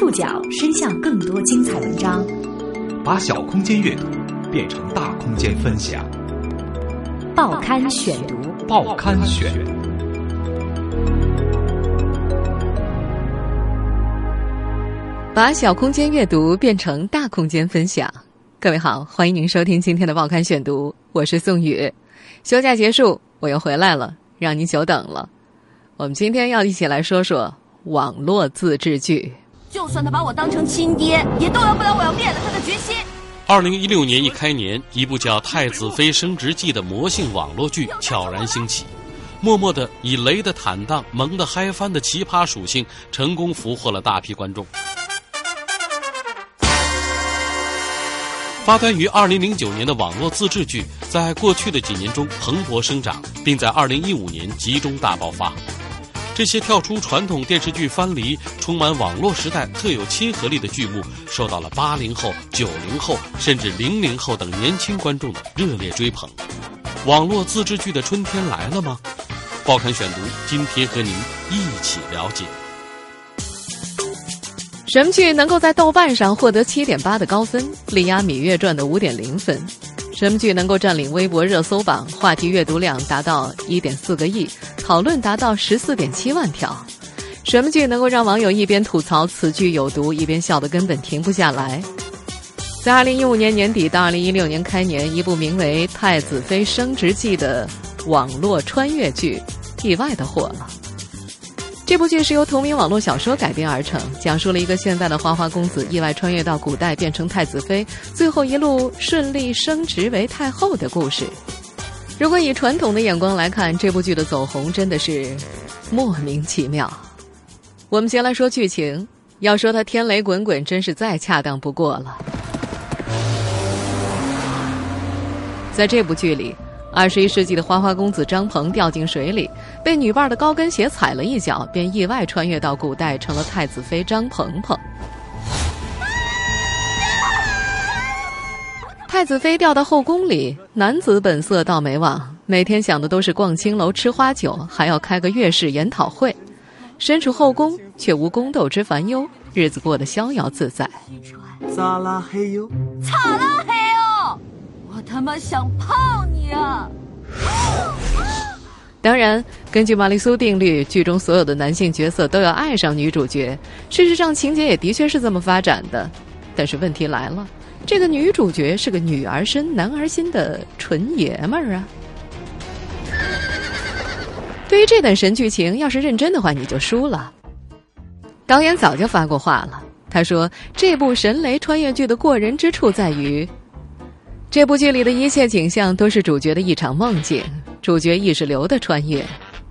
触角伸向更多精彩文章，把小空间阅读变成大空间分享。报刊选读，报刊选。把小空间阅读变成大空间分享。各位好，欢迎您收听今天的报刊选读，我是宋宇。休假结束，我又回来了，让您久等了。我们今天要一起来说说网络自制剧。就算他把我当成亲爹，也动摇不了我要灭了他的决心。二零一六年一开年，一部叫《太子妃升职记》的魔性网络剧悄然兴起，默默的以雷的坦荡、萌的嗨翻的奇葩属性，成功俘获了大批观众。发端于二零零九年的网络自制剧，在过去的几年中蓬勃生长，并在二零一五年集中大爆发。这些跳出传统电视剧藩篱、充满网络时代特有亲和力的剧目，受到了八零后、九零后甚至零零后等年轻观众的热烈追捧。网络自制剧的春天来了吗？报刊选读今天和您一起了解。什么剧能够在豆瓣上获得七点八的高分，力压《芈月传》的五点零分？什么剧能够占领微博热搜榜，话题阅读量达到一点四个亿，讨论达到十四点七万条？什么剧能够让网友一边吐槽此剧有毒，一边笑得根本停不下来？在二零一五年年底到二零一六年开年，一部名为《太子妃升职记》的网络穿越剧意外的火了。这部剧是由同名网络小说改编而成，讲述了一个现代的花花公子意外穿越到古代变成太子妃，最后一路顺利升职为太后的故事。如果以传统的眼光来看，这部剧的走红真的是莫名其妙。我们先来说剧情，要说它天雷滚滚，真是再恰当不过了。在这部剧里。二十一世纪的花花公子张鹏掉进水里，被女伴的高跟鞋踩了一脚，便意外穿越到古代，成了太子妃张鹏鹏。太子妃掉到后宫里，男子本色倒没忘，每天想的都是逛青楼、吃花酒，还要开个月事研讨会。身处后宫，却无宫斗之烦忧，日子过得逍遥自在。咋啦嘿哟？咋啦他妈想泡你啊！当然，根据玛丽苏定律，剧中所有的男性角色都要爱上女主角。事实上，情节也的确是这么发展的。但是问题来了，这个女主角是个女儿身男儿心的纯爷们儿啊！对于这段神剧情，要是认真的话，你就输了。导演早就发过话了，他说：“这部神雷穿越剧的过人之处在于。”这部剧里的一切景象都是主角的一场梦境，主角意识流的穿越，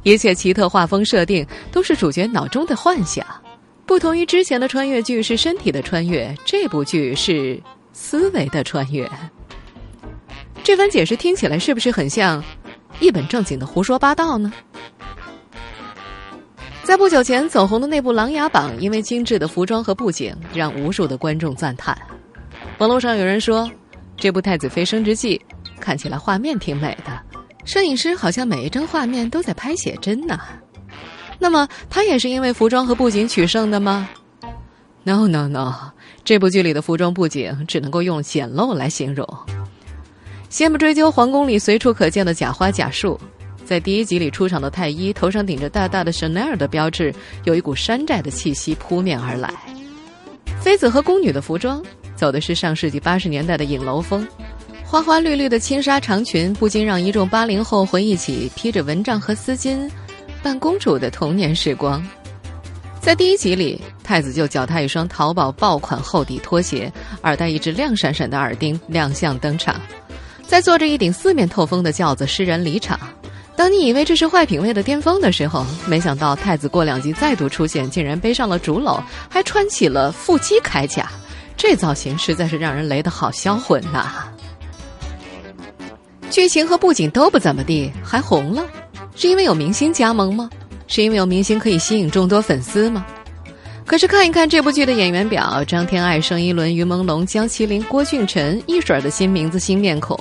一切奇特画风设定都是主角脑中的幻想。不同于之前的穿越剧是身体的穿越，这部剧是思维的穿越。这番解释听起来是不是很像一本正经的胡说八道呢？在不久前走红的那部《琅琊榜》，因为精致的服装和布景，让无数的观众赞叹。网络上有人说。这部《太子妃升职记》看起来画面挺美的，摄影师好像每一帧画面都在拍写真呢。那么，他也是因为服装和布景取胜的吗？No No No，这部剧里的服装布景只能够用简陋来形容。先不追究皇宫里随处可见的假花假树，在第一集里出场的太医头上顶着大大的 Chanel 的标志，有一股山寨的气息扑面而来。妃子和宫女的服装。走的是上世纪八十年代的影楼风，花花绿绿的轻纱长裙，不禁让一众八零后回忆起披着蚊帐和丝巾扮公主的童年时光。在第一集里，太子就脚踏一双淘宝爆款厚底拖鞋，耳戴一只亮闪闪的耳钉亮相登场，在坐着一顶四面透风的轿子施人离场。当你以为这是坏品位的巅峰的时候，没想到太子过两集再度出现，竟然背上了竹篓，还穿起了腹肌铠甲。这造型实在是让人雷得好销魂呐！剧情和布景都不怎么地，还红了，是因为有明星加盟吗？是因为有明星可以吸引众多粉丝吗？可是看一看这部剧的演员表：张天爱、盛一伦、于朦胧、江麒麟、郭俊辰，一水的新名字、新面孔。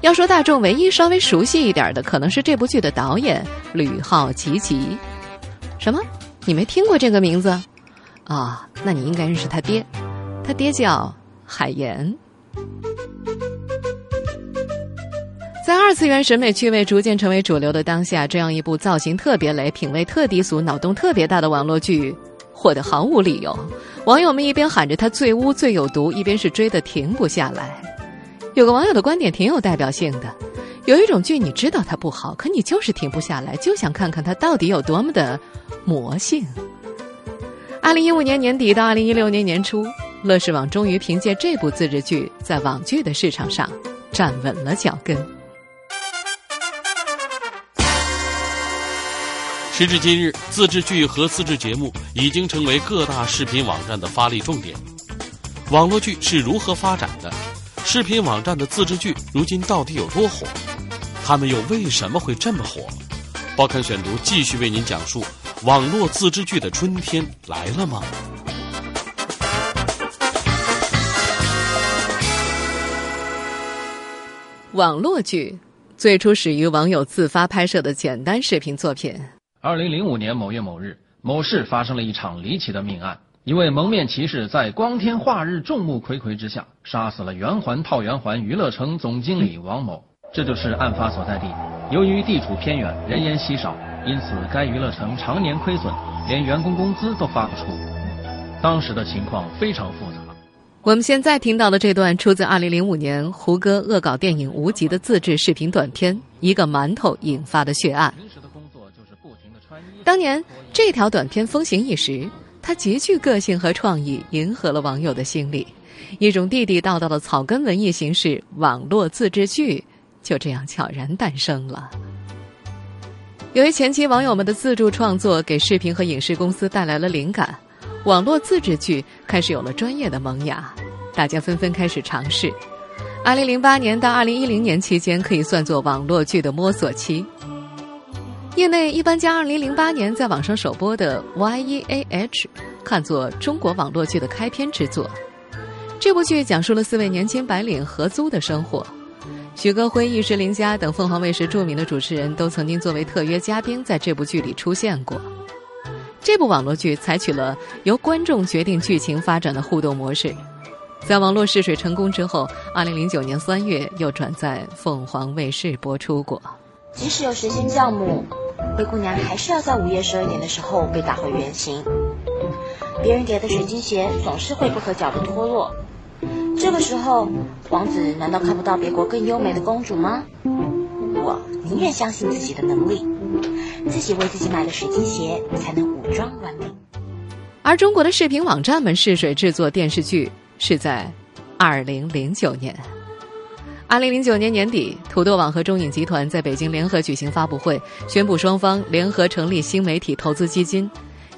要说大众唯一稍微熟悉一点的，可能是这部剧的导演吕浩奇奇。什么？你没听过这个名字？啊，那你应该认识他爹，爹叫海岩。在二次元审美趣味逐渐成为主流的当下，这样一部造型特别雷、品味特低俗、脑洞特别大的网络剧，火得毫无理由。网友们一边喊着它最污最有毒，一边是追得停不下来。有个网友的观点挺有代表性的：有一种剧你知道它不好，可你就是停不下来，就想看看它到底有多么的魔性。二零一五年年底到二零一六年年初，乐视网终于凭借这部自制剧在网剧的市场上站稳了脚跟。时至今日，自制剧和自制节目已经成为各大视频网站的发力重点。网络剧是如何发展的？视频网站的自制剧如今到底有多火？他们又为什么会这么火？报刊选读继续为您讲述：网络自制剧的春天来了吗？网络剧最初始于网友自发拍摄的简单视频作品。二零零五年某月某日，某市发生了一场离奇的命案。一位蒙面骑士在光天化日、众目睽睽之下，杀死了圆环套圆环娱乐城总经理王某。这就是案发所在地。由于地处偏远，人烟稀少，因此该娱乐城常年亏损，连员工工资都发不出。当时的情况非常复杂。我们现在听到的这段，出自二零零五年胡歌恶搞电影《无极》的自制视频短片《一个馒头引发的血案》。当年这条短片风行一时，它极具个性和创意，迎合了网友的心理。一种地地道道的草根文艺形式——网络自制剧，就这样悄然诞生了。由于前期网友们的自助创作给视频和影视公司带来了灵感，网络自制剧开始有了专业的萌芽，大家纷纷开始尝试。二零零八年到二零一零年期间，可以算作网络剧的摸索期。业内一般将2008年在网上首播的《Y.E.A.H》看作中国网络剧的开篇之作。这部剧讲述了四位年轻白领合租的生活。许戈辉、意识林家等凤凰卫视著名的主持人都曾经作为特约嘉宾在这部剧里出现过。这部网络剧采取了由观众决定剧情发展的互动模式，在网络试水成功之后，2009年3月又转在凤凰卫视播出过。即使有神仙教母。灰姑娘还是要在午夜十二点的时候被打回原形。别人叠的水晶鞋总是会不可脚的脱落。这个时候，王子难道看不到别国更优美的公主吗？我宁愿相信自己的能力，自己为自己买的水晶鞋才能武装完美。而中国的视频网站们试水制作电视剧是在二零零九年。二零零九年年底，土豆网和中影集团在北京联合举行发布会，宣布双方联合成立新媒体投资基金。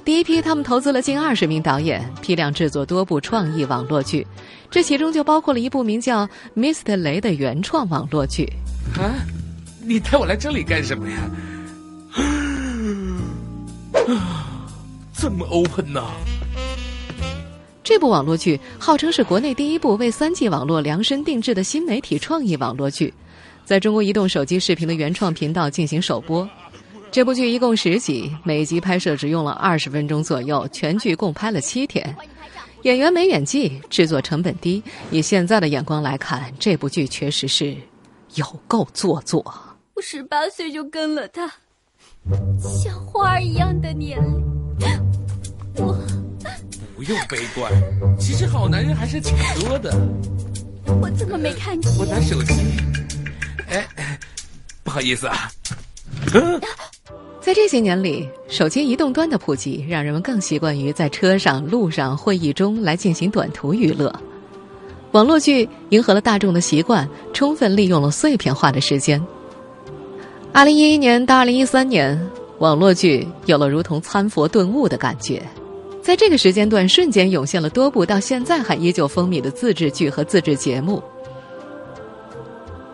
第一批，他们投资了近二十名导演，批量制作多部创意网络剧，这其中就包括了一部名叫《Mr. 雷》的原创网络剧。啊，你带我来这里干什么呀？这么 open 呢？这部网络剧号称是国内第一部为三 G 网络量身定制的新媒体创意网络剧，在中国移动手机视频的原创频道进行首播。这部剧一共十集，每集拍摄只用了二十分钟左右，全剧共拍了七天。演员没演技，制作成本低。以现在的眼光来看，这部剧确实是有够做作。我十八岁就跟了他，像花儿一样的年龄，我。不用悲观，其实好男人还是挺多的。我怎么没看见？我拿手机。哎，不好意思啊。在这些年里，手机移动端的普及，让人们更习惯于在车上、路上、会议中来进行短途娱乐。网络剧迎合了大众的习惯，充分利用了碎片化的时间。二零一一年到二零一三年，网络剧有了如同参佛顿悟的感觉。在这个时间段，瞬间涌现了多部到现在还依旧风靡的自制剧和自制节目，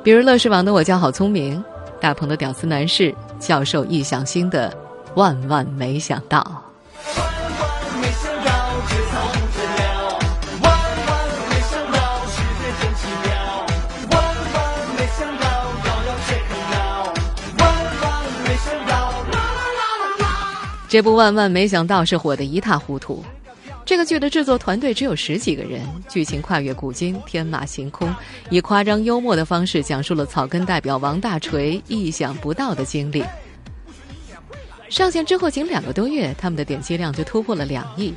比如乐视网的《我叫好聪明》，大鹏的《屌丝男士》，教授易小星的《万万没想到》。这部万万没想到是火得一塌糊涂，这个剧的制作团队只有十几个人，剧情跨越古今，天马行空，以夸张幽默的方式讲述了草根代表王大锤意想不到的经历。上线之后仅两个多月，他们的点击量就突破了两亿。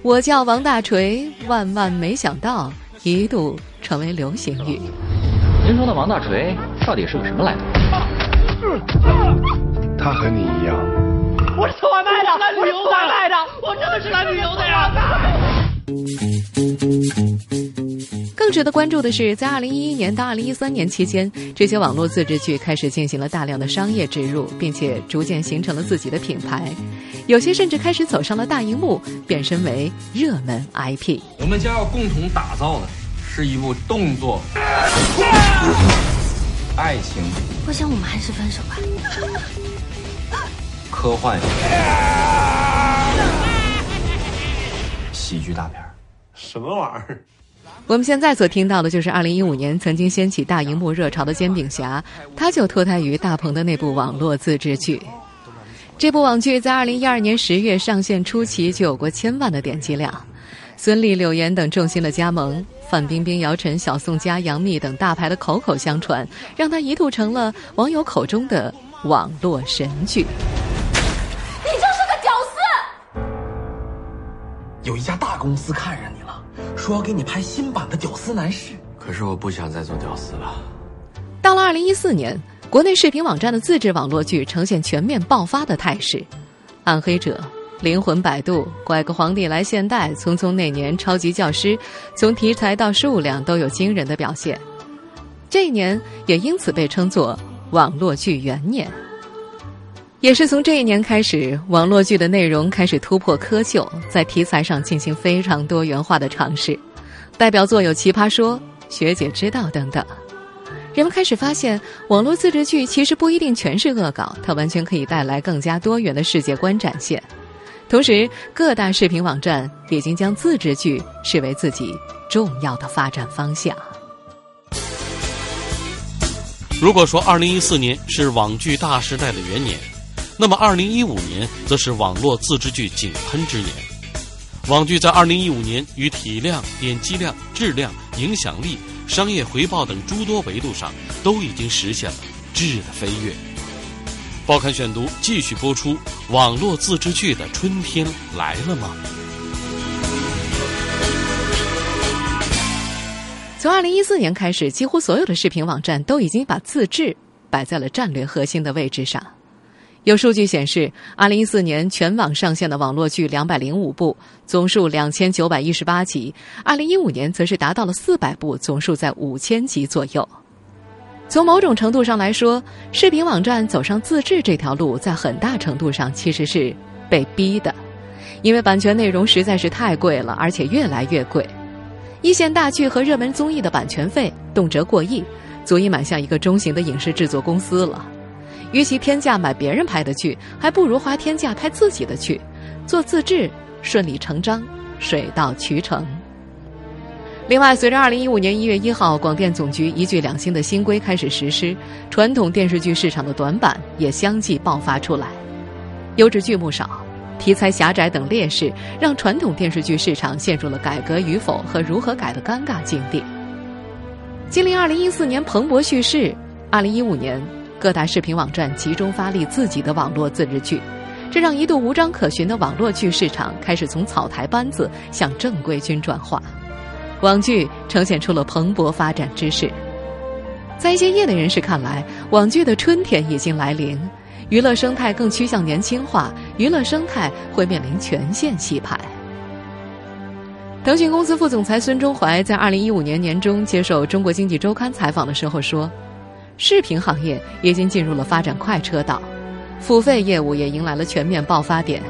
我叫王大锤，万万没想到，一度成为流行语。您说的王大锤到底是个什么来头？他和你一样。我是送外卖的，来旅游外卖的，我真的是来旅游的呀。更值得关注的是，在二零一一年到二零一三年期间，这些网络自制剧开始进行了大量的商业植入，并且逐渐形成了自己的品牌，有些甚至开始走上了大荧幕，变身为热门 IP。我们将要共同打造的是一部动作、爱情。我想我们还是分手吧。科幻喜剧大片什么玩意儿？我们现在所听到的就是2015年曾经掀起大荧幕热潮的《煎饼侠》，它就脱胎于大鹏的那部网络自制剧。这部网剧在2012年10月上线初期就有过千万的点击量，孙俪、柳岩等众星的加盟，范冰冰、姚晨、小宋佳、杨幂等大牌的口口相传，让它一度成了网友口中的网络神剧。有一家大公司看上你了，说要给你拍新版的《屌丝男士》。可是我不想再做屌丝了。到了二零一四年，国内视频网站的自制网络剧呈现全面爆发的态势，《暗黑者》《灵魂摆渡》《拐个皇帝来现代》《匆匆那年》《超级教师》，从题材到数量都有惊人的表现。这一年也因此被称作网络剧元年。也是从这一年开始，网络剧的内容开始突破窠臼，在题材上进行非常多元化的尝试。代表作有《奇葩说》《学姐知道》等等。人们开始发现，网络自制剧其实不一定全是恶搞，它完全可以带来更加多元的世界观展现。同时，各大视频网站已经将自制剧视为自己重要的发展方向。如果说2014年是网剧大时代的元年，那么，二零一五年则是网络自制剧井喷之年。网剧在二零一五年与体量、点击量、质量、影响力、商业回报等诸多维度上，都已经实现了质的飞跃。报刊选读继续播出：网络自制剧的春天来了吗？从二零一四年开始，几乎所有的视频网站都已经把自制摆在了战略核心的位置上。有数据显示，二零一四年全网上线的网络剧两百零五部，总数两千九百一十八集；二零一五年则是达到了四百部，总数在五千集左右。从某种程度上来说，视频网站走上自制这条路，在很大程度上其实是被逼的，因为版权内容实在是太贵了，而且越来越贵。一线大剧和热门综艺的版权费动辄过亿，足以买下一个中型的影视制作公司了。与其天价买别人拍的剧，还不如花天价拍自己的剧，做自制顺理成章，水到渠成。另外，随着二零一五年一月一号广电总局一剧两星的新规开始实施，传统电视剧市场的短板也相继爆发出来，优质剧目少、题材狭窄等劣势，让传统电视剧市场陷入了改革与否和如何改的尴尬境地。经历二零一四年蓬勃叙事，二零一五年。各大视频网站集中发力自己的网络自制剧，这让一度无章可循的网络剧市场开始从草台班子向正规军转化，网剧呈现出了蓬勃发展之势。在一些业内人士看来，网剧的春天已经来临，娱乐生态更趋向年轻化，娱乐生态会面临全线洗牌。腾讯公司副总裁孙忠怀在二零一五年年中接受《中国经济周刊》采访的时候说。视频行业已经进入了发展快车道，付费业务也迎来了全面爆发点。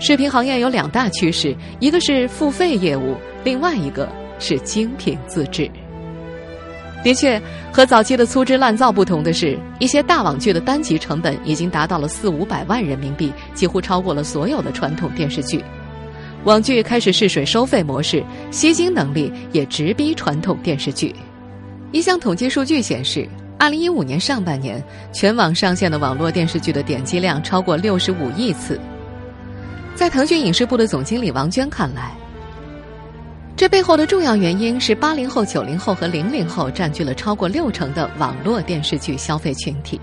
视频行业有两大趋势，一个是付费业务，另外一个是精品自制。的确，和早期的粗制滥造不同的是，一些大网剧的单集成本已经达到了四五百万人民币，几乎超过了所有的传统电视剧。网剧开始试水收费模式，吸金能力也直逼传统电视剧。一项统计数据显示。二零一五年上半年，全网上线的网络电视剧的点击量超过六十五亿次。在腾讯影视部的总经理王娟看来，这背后的重要原因是八零后、九零后和零零后占据了超过六成的网络电视剧消费群体。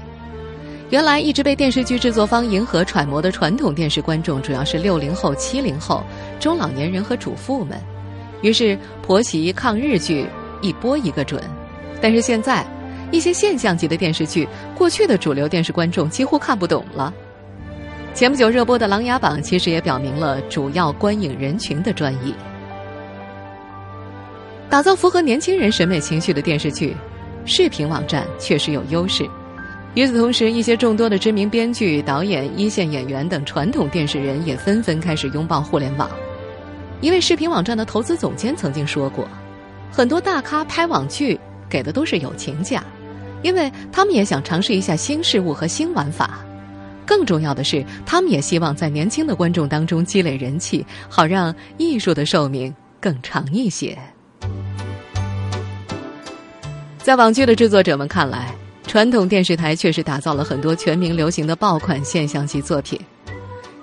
原来一直被电视剧制作方迎合揣摩的传统电视观众，主要是六零后、七零后、中老年人和主妇们。于是婆媳抗日剧一波一个准。但是现在，一些现象级的电视剧，过去的主流电视观众几乎看不懂了。前不久热播的《琅琊榜》，其实也表明了主要观影人群的专一。打造符合年轻人审美情绪的电视剧，视频网站确实有优势。与此同时，一些众多的知名编剧、导演、一线演员等传统电视人也纷纷开始拥抱互联网。一位视频网站的投资总监曾经说过：“很多大咖拍网剧给的都是友情价，因为他们也想尝试一下新事物和新玩法。更重要的是，他们也希望在年轻的观众当中积累人气，好让艺术的寿命更长一些。”在网剧的制作者们看来，传统电视台确实打造了很多全民流行的爆款现象级作品。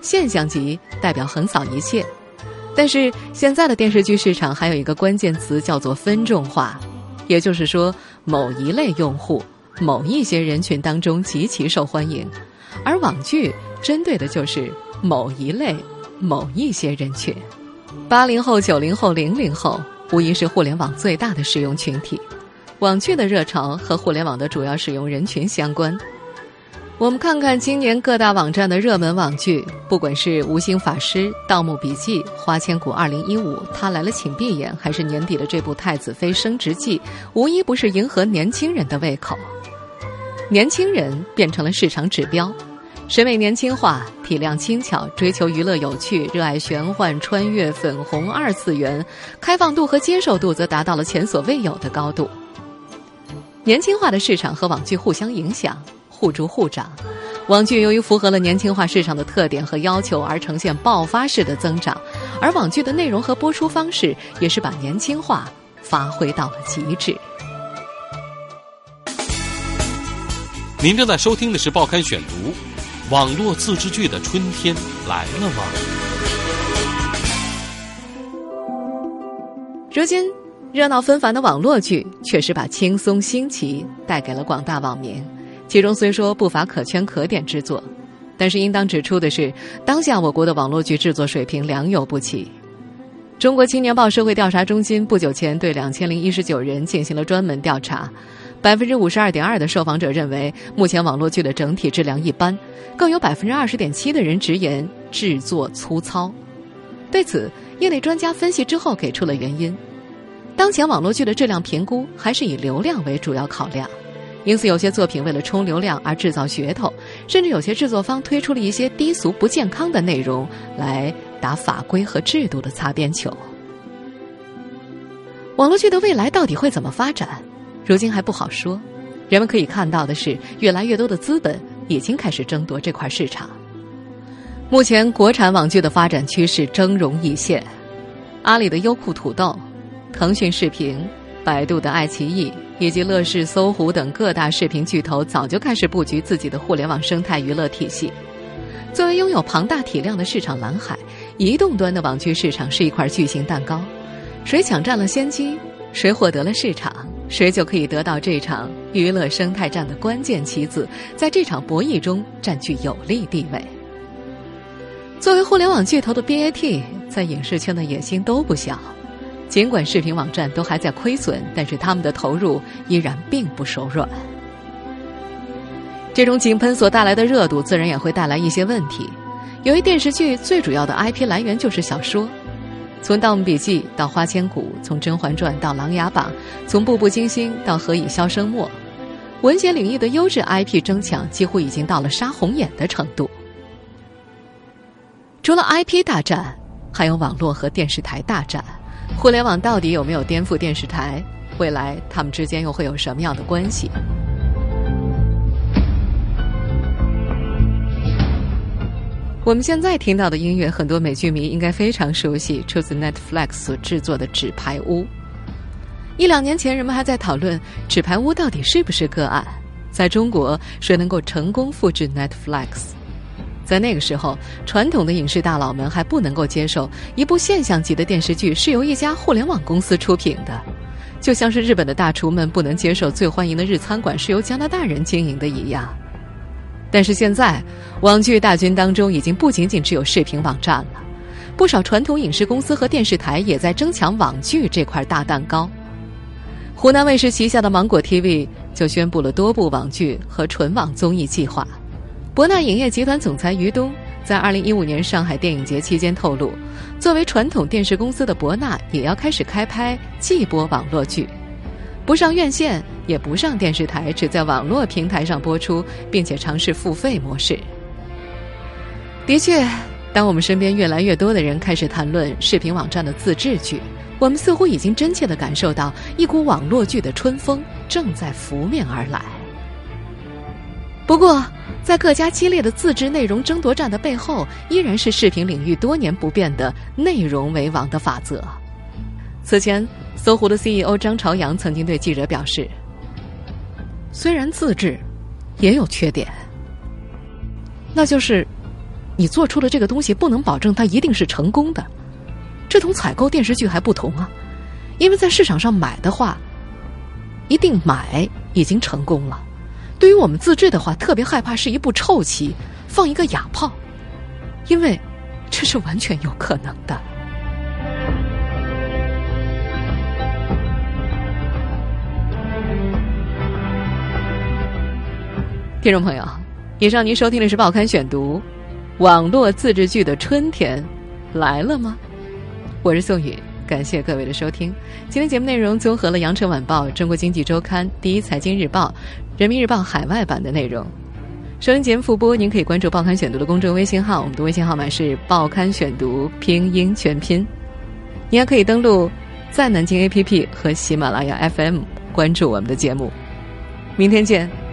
现象级代表横扫一切，但是现在的电视剧市场还有一个关键词叫做分众化，也就是说，某一类用户、某一些人群当中极其受欢迎，而网剧针对的就是某一类、某一些人群。八零后、九零后、零零后，无疑是互联网最大的使用群体。网剧的热潮和互联网的主要使用人群相关。我们看看今年各大网站的热门网剧，不管是《无心法师》《盗墓笔记》《花千骨二零一五》《他来了请闭眼》，还是年底的这部《太子妃升职记》，无一不是迎合年轻人的胃口。年轻人变成了市场指标，审美年轻化，体量轻巧，追求娱乐有趣，热爱玄幻、穿越、粉红、二次元，开放度和接受度则达到了前所未有的高度。年轻化的市场和网剧互相影响，互助互长。网剧由于符合了年轻化市场的特点和要求，而呈现爆发式的增长；而网剧的内容和播出方式也是把年轻化发挥到了极致。您正在收听的是《报刊选读》，网络自制剧的春天来了吗？如今。热闹纷繁的网络剧确实把轻松新奇带给了广大网民，其中虽说不乏可圈可点之作，但是应当指出的是，当下我国的网络剧制作水平良莠不齐。中国青年报社会调查中心不久前对两千零一十九人进行了专门调查，百分之五十二点二的受访者认为目前网络剧的整体质量一般，更有百分之二十点七的人直言制作粗糙。对此，业内专家分析之后给出了原因。当前网络剧的质量评估还是以流量为主要考量，因此有些作品为了冲流量而制造噱头，甚至有些制作方推出了一些低俗不健康的内容来打法规和制度的擦边球。网络剧的未来到底会怎么发展，如今还不好说。人们可以看到的是，越来越多的资本已经开始争夺这块市场。目前国产网剧的发展趋势峥嵘一线，阿里的优酷土豆。腾讯视频、百度的爱奇艺以及乐视、搜狐等各大视频巨头早就开始布局自己的互联网生态娱乐体系。作为拥有庞大体量的市场蓝海，移动端的网剧市场是一块巨型蛋糕。谁抢占了先机，谁获得了市场，谁就可以得到这场娱乐生态战的关键棋子，在这场博弈中占据有利地位。作为互联网巨头的 BAT，在影视圈的野心都不小。尽管视频网站都还在亏损，但是他们的投入依然并不手软。这种井喷所带来的热度，自然也会带来一些问题。由于电视剧最主要的 IP 来源就是小说，从《盗墓笔记》到《花千骨》，从《甄嬛传》到《琅琊榜》，从《步步惊心》到《何以箫声默》，文学领域的优质 IP 争抢几乎已经到了杀红眼的程度。除了 IP 大战，还有网络和电视台大战。互联网到底有没有颠覆电视台？未来他们之间又会有什么样的关系？我们现在听到的音乐，很多美剧迷应该非常熟悉，出自 Netflix 所制作的《纸牌屋》。一两年前，人们还在讨论《纸牌屋》到底是不是个案，在中国谁能够成功复制 Netflix？在那个时候，传统的影视大佬们还不能够接受一部现象级的电视剧是由一家互联网公司出品的，就像是日本的大厨们不能接受最欢迎的日餐馆是由加拿大人经营的一样。但是现在，网剧大军当中已经不仅仅只有视频网站了，不少传统影视公司和电视台也在争抢网剧这块大蛋糕。湖南卫视旗下的芒果 TV 就宣布了多部网剧和纯网综艺计划。博纳影业集团总裁于东在二零一五年上海电影节期间透露，作为传统电视公司的博纳也要开始开拍季播网络剧，不上院线，也不上电视台，只在网络平台上播出，并且尝试付费模式。的确，当我们身边越来越多的人开始谈论视频网站的自制剧，我们似乎已经真切的感受到一股网络剧的春风正在拂面而来。不过，在各家激烈的自制内容争夺战的背后，依然是视频领域多年不变的内容为王的法则。此前，搜狐的 CEO 张朝阳曾经对记者表示：“虽然自制，也有缺点，那就是你做出的这个东西不能保证它一定是成功的。这同采购电视剧还不同啊，因为在市场上买的话，一定买已经成功了。”对于我们自制的话，特别害怕是一部臭棋，放一个哑炮，因为这是完全有可能的。听众朋友，以上您收听的是《报刊选读》，网络自制剧的春天来了吗？我是宋宇。感谢各位的收听。今天节目内容综合了《羊城晚报》、《中国经济周刊》、《第一财经日报》、《人民日报》海外版的内容。收音节目复播，您可以关注《报刊选读》的公众微信号，我们的微信号码是“报刊选读”拼音全拼。你还可以登录在南京 APP 和喜马拉雅 FM 关注我们的节目。明天见。